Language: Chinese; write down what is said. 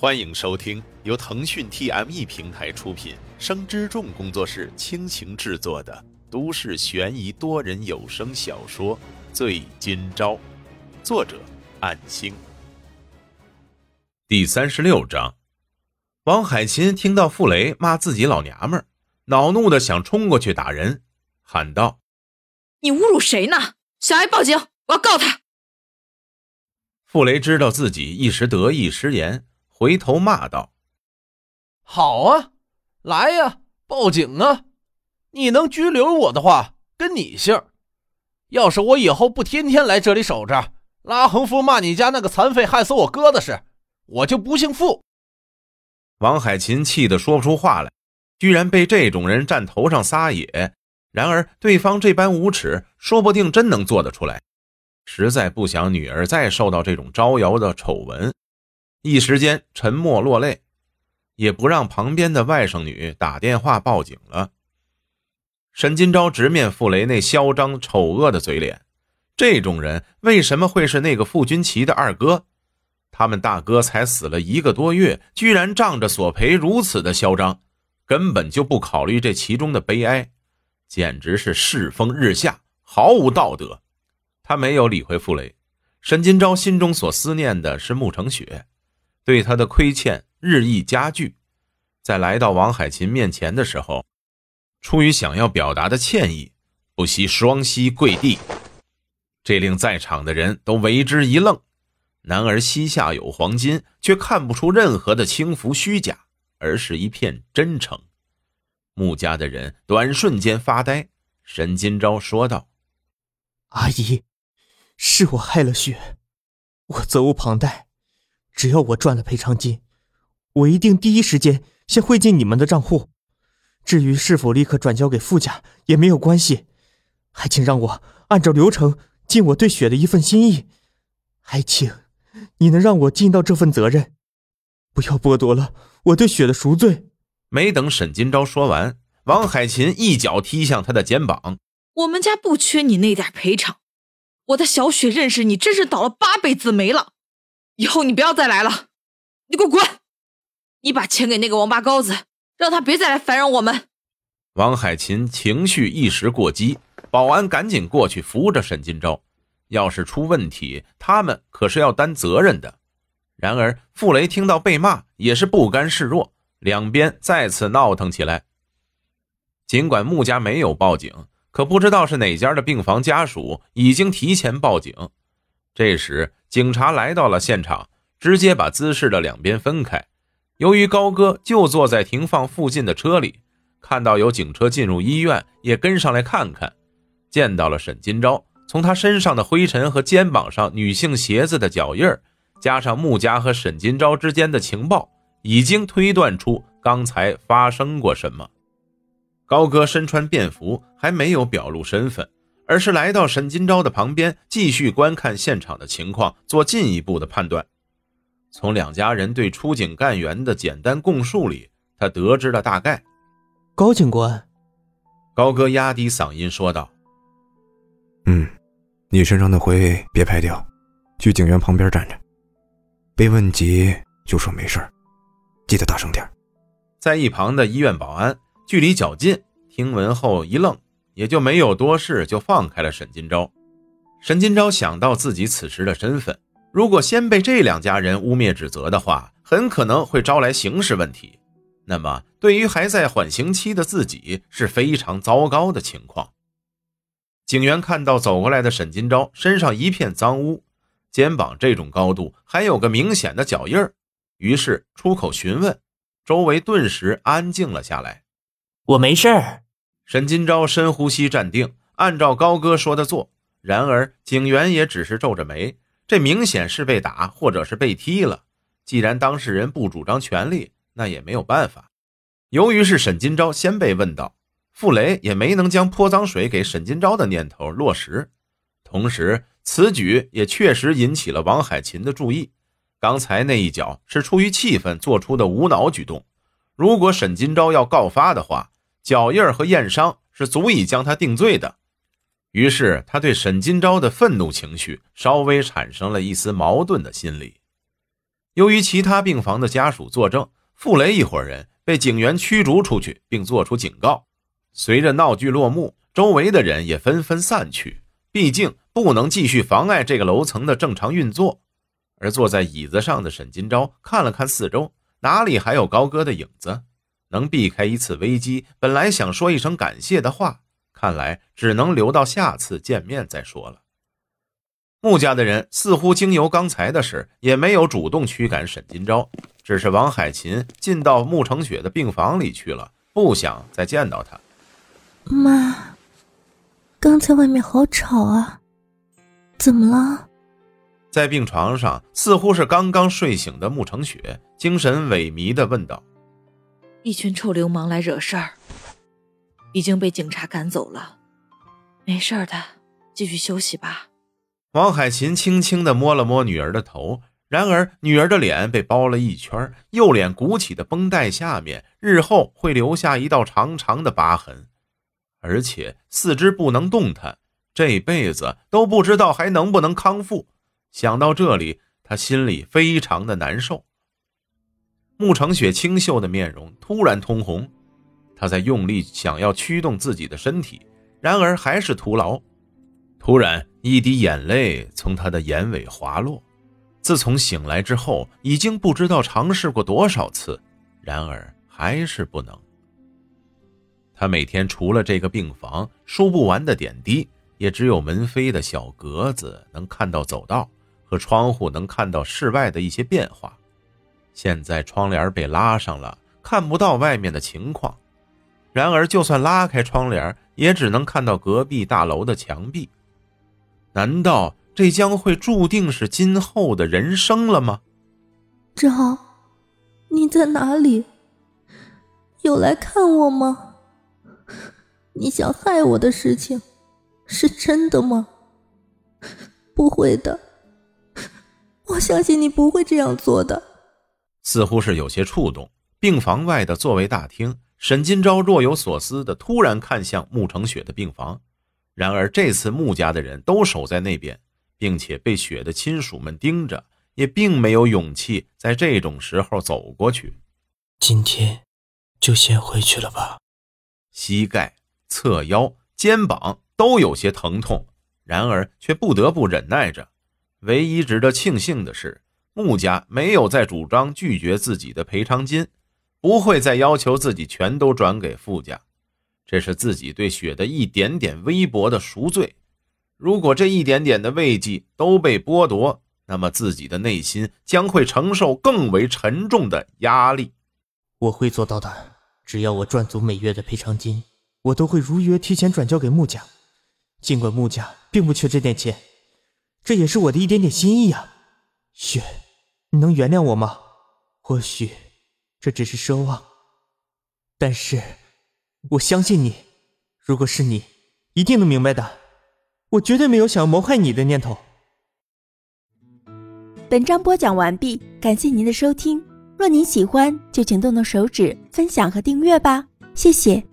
欢迎收听由腾讯 TME 平台出品、生之众工作室倾情制作的都市悬疑多人有声小说《醉今朝》，作者：暗星。第三十六章，王海琴听到傅雷骂自己老娘们儿，恼怒的想冲过去打人，喊道：“你侮辱谁呢？小艾报警，我要告他！”傅雷知道自己一时得意失言。回头骂道：“好啊，来呀，报警啊！你能拘留我的话，跟你姓。要是我以后不天天来这里守着，拉横幅骂你家那个残废害死我哥的事，我就不姓傅。”王海琴气得说不出话来，居然被这种人站头上撒野。然而对方这般无耻，说不定真能做得出来。实在不想女儿再受到这种招摇的丑闻。一时间沉默落泪，也不让旁边的外甥女打电话报警了。沈金钊直面傅雷那嚣张丑恶的嘴脸，这种人为什么会是那个傅君奇的二哥？他们大哥才死了一个多月，居然仗着索赔如此的嚣张，根本就不考虑这其中的悲哀，简直是世风日下，毫无道德。他没有理会傅雷，沈金钊心中所思念的是穆成雪。对他的亏欠日益加剧，在来到王海琴面前的时候，出于想要表达的歉意，不惜双膝跪地，这令在场的人都为之一愣。男儿膝下有黄金，却看不出任何的轻浮虚假，而是一片真诚。穆家的人短瞬间发呆。沈金钊说道：“阿姨，是我害了雪，我责无旁贷。”只要我赚了赔偿金，我一定第一时间先汇进你们的账户。至于是否立刻转交给傅家也没有关系，还请让我按照流程尽我对雪的一份心意。还请你能让我尽到这份责任，不要剥夺了我对雪的赎罪。没等沈金钊说完，王海琴一脚踢向他的肩膀：“我们家不缺你那点赔偿，我的小雪认识你真是倒了八辈子霉了。”以后你不要再来了，你给我滚！你把钱给那个王八羔子，让他别再来烦扰我们。王海琴情绪一时过激，保安赶紧过去扶着沈金钊。要是出问题，他们可是要担责任的。然而傅雷听到被骂，也是不甘示弱，两边再次闹腾起来。尽管穆家没有报警，可不知道是哪家的病房家属已经提前报警。这时，警察来到了现场，直接把姿势的两边分开。由于高歌就坐在停放附近的车里，看到有警车进入医院，也跟上来看看。见到了沈金钊，从他身上的灰尘和肩膀上女性鞋子的脚印，加上穆家和沈金钊之间的情报，已经推断出刚才发生过什么。高歌身穿便服，还没有表露身份。而是来到沈金钊的旁边，继续观看现场的情况，做进一步的判断。从两家人对出警干员的简单供述里，他得知了大概。高警官，高哥压低嗓音说道：“嗯，你身上的灰别拍掉，去警员旁边站着。被问及就说没事记得大声点。”在一旁的医院保安距离较近，听闻后一愣。也就没有多事，就放开了沈金钊。沈金钊想到自己此时的身份，如果先被这两家人污蔑指责的话，很可能会招来刑事问题。那么，对于还在缓刑期的自己，是非常糟糕的情况。警员看到走过来的沈金钊身上一片脏污，肩膀这种高度还有个明显的脚印儿，于是出口询问，周围顿时安静了下来。我没事儿。沈金钊深呼吸，站定，按照高哥说的做。然而警员也只是皱着眉，这明显是被打或者是被踢了。既然当事人不主张权利，那也没有办法。由于是沈金钊先被问到，傅雷也没能将泼脏水给沈金钊的念头落实。同时，此举也确实引起了王海琴的注意。刚才那一脚是出于气愤做出的无脑举动。如果沈金钊要告发的话，脚印和验伤是足以将他定罪的，于是他对沈金钊的愤怒情绪稍微产生了一丝矛盾的心理。由于其他病房的家属作证，傅雷一伙人被警员驱逐出去，并作出警告。随着闹剧落幕，周围的人也纷纷散去，毕竟不能继续妨碍这个楼层的正常运作。而坐在椅子上的沈金钊看了看四周，哪里还有高歌的影子？能避开一次危机，本来想说一声感谢的话，看来只能留到下次见面再说了。穆家的人似乎经由刚才的事，也没有主动驱赶沈金钊，只是王海琴进到穆成雪的病房里去了，不想再见到他。妈，刚才外面好吵啊，怎么了？在病床上，似乎是刚刚睡醒的穆成雪，精神萎靡的问道：“一群臭流氓来惹事儿，已经被警察赶走了，没事的，继续休息吧。”王海琴轻轻的摸了摸女儿的头，然而女儿的脸被包了一圈，右脸鼓起的绷带下面，日后会留下一道长长的疤痕，而且四肢不能动弹，这辈子都不知道还能不能康复。想到这里，他心里非常的难受。穆成雪清秀的面容突然通红，她在用力想要驱动自己的身体，然而还是徒劳。突然，一滴眼泪从她的眼尾滑落。自从醒来之后，已经不知道尝试过多少次，然而还是不能。他每天除了这个病房说不完的点滴，也只有门扉的小格子能看到走道。和窗户能看到室外的一些变化，现在窗帘被拉上了，看不到外面的情况。然而，就算拉开窗帘，也只能看到隔壁大楼的墙壁。难道这将会注定是今后的人生了吗？赵，你在哪里？有来看我吗？你想害我的事情，是真的吗？不会的。我相信你不会这样做的。似乎是有些触动。病房外的座位大厅，沈金钊若有所思的突然看向穆成雪的病房。然而这次穆家的人都守在那边，并且被雪的亲属们盯着，也并没有勇气在这种时候走过去。今天就先回去了吧。膝盖、侧腰、肩膀都有些疼痛，然而却不得不忍耐着。唯一值得庆幸的是，穆家没有再主张拒绝自己的赔偿金，不会再要求自己全都转给傅家。这是自己对雪的一点点微薄的赎罪。如果这一点点的慰藉都被剥夺，那么自己的内心将会承受更为沉重的压力。我会做到的。只要我赚足每月的赔偿金，我都会如约提前转交给穆家。尽管穆家并不缺这点钱。这也是我的一点点心意啊，雪，你能原谅我吗？或许这只是奢望，但是我相信你。如果是你，一定能明白的。我绝对没有想要谋害你的念头。本章播讲完毕，感谢您的收听。若您喜欢，就请动动手指分享和订阅吧，谢谢。